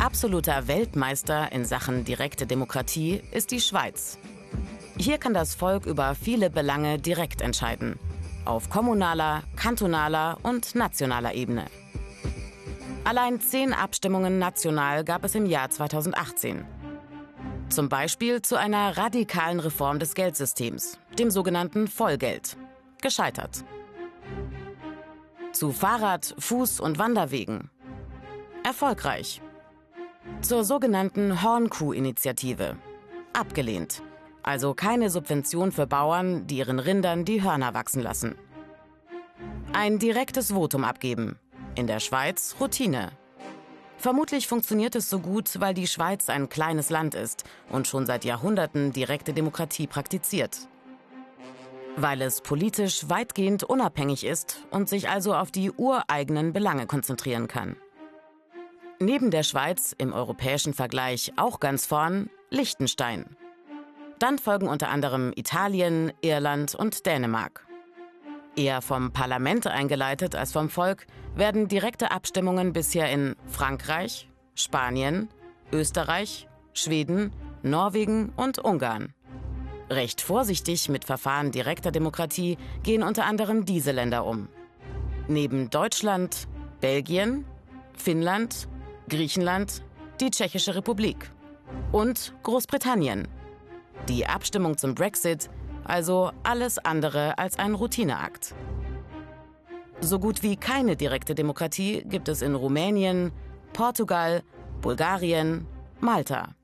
Absoluter Weltmeister in Sachen direkte Demokratie ist die Schweiz. Hier kann das Volk über viele Belange direkt entscheiden. Auf kommunaler, kantonaler und nationaler Ebene. Allein zehn Abstimmungen national gab es im Jahr 2018. Zum Beispiel zu einer radikalen Reform des Geldsystems, dem sogenannten Vollgeld. Gescheitert. Zu Fahrrad-, Fuß- und Wanderwegen. Erfolgreich. Zur sogenannten Hornkuh-Initiative. Abgelehnt. Also keine Subvention für Bauern, die ihren Rindern die Hörner wachsen lassen. Ein direktes Votum abgeben. In der Schweiz Routine. Vermutlich funktioniert es so gut, weil die Schweiz ein kleines Land ist und schon seit Jahrhunderten direkte Demokratie praktiziert. Weil es politisch weitgehend unabhängig ist und sich also auf die ureigenen Belange konzentrieren kann. Neben der Schweiz im europäischen Vergleich auch ganz vorn Liechtenstein. Dann folgen unter anderem Italien, Irland und Dänemark. Eher vom Parlament eingeleitet als vom Volk werden direkte Abstimmungen bisher in Frankreich, Spanien, Österreich, Schweden, Norwegen und Ungarn. Recht vorsichtig mit Verfahren direkter Demokratie gehen unter anderem diese Länder um. Neben Deutschland, Belgien, Finnland, Griechenland, die Tschechische Republik und Großbritannien. Die Abstimmung zum Brexit also alles andere als ein Routineakt. So gut wie keine direkte Demokratie gibt es in Rumänien, Portugal, Bulgarien, Malta.